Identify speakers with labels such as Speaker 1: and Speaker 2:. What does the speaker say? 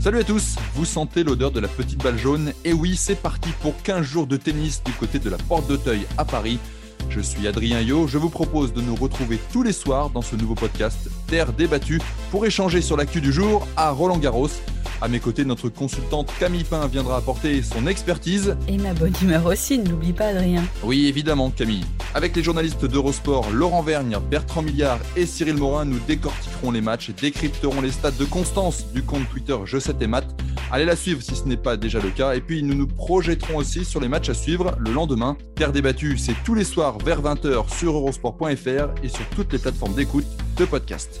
Speaker 1: Salut à tous, vous sentez l'odeur de la petite balle jaune Et oui, c'est parti pour 15 jours de tennis du côté de la Porte d'Auteuil à Paris. Je suis Adrien Yo, je vous propose de nous retrouver tous les soirs dans ce nouveau podcast Terre débattue pour échanger sur l'actu du jour à Roland Garros. À mes côtés, notre consultante Camille Pain viendra apporter son expertise.
Speaker 2: Et ma bonne humeur aussi, n'oublie pas Adrien.
Speaker 1: Oui, évidemment Camille. Avec les journalistes d'Eurosport Laurent Vergne, Bertrand Milliard et Cyril Morin, nous décortiquerons les matchs et décrypterons les stats de Constance du compte Twitter Je sais tes maths. Allez la suivre si ce n'est pas déjà le cas. Et puis nous nous projetterons aussi sur les matchs à suivre le lendemain. Terre débattue, c'est tous les soirs vers 20h sur eurosport.fr et sur toutes les plateformes d'écoute de podcast.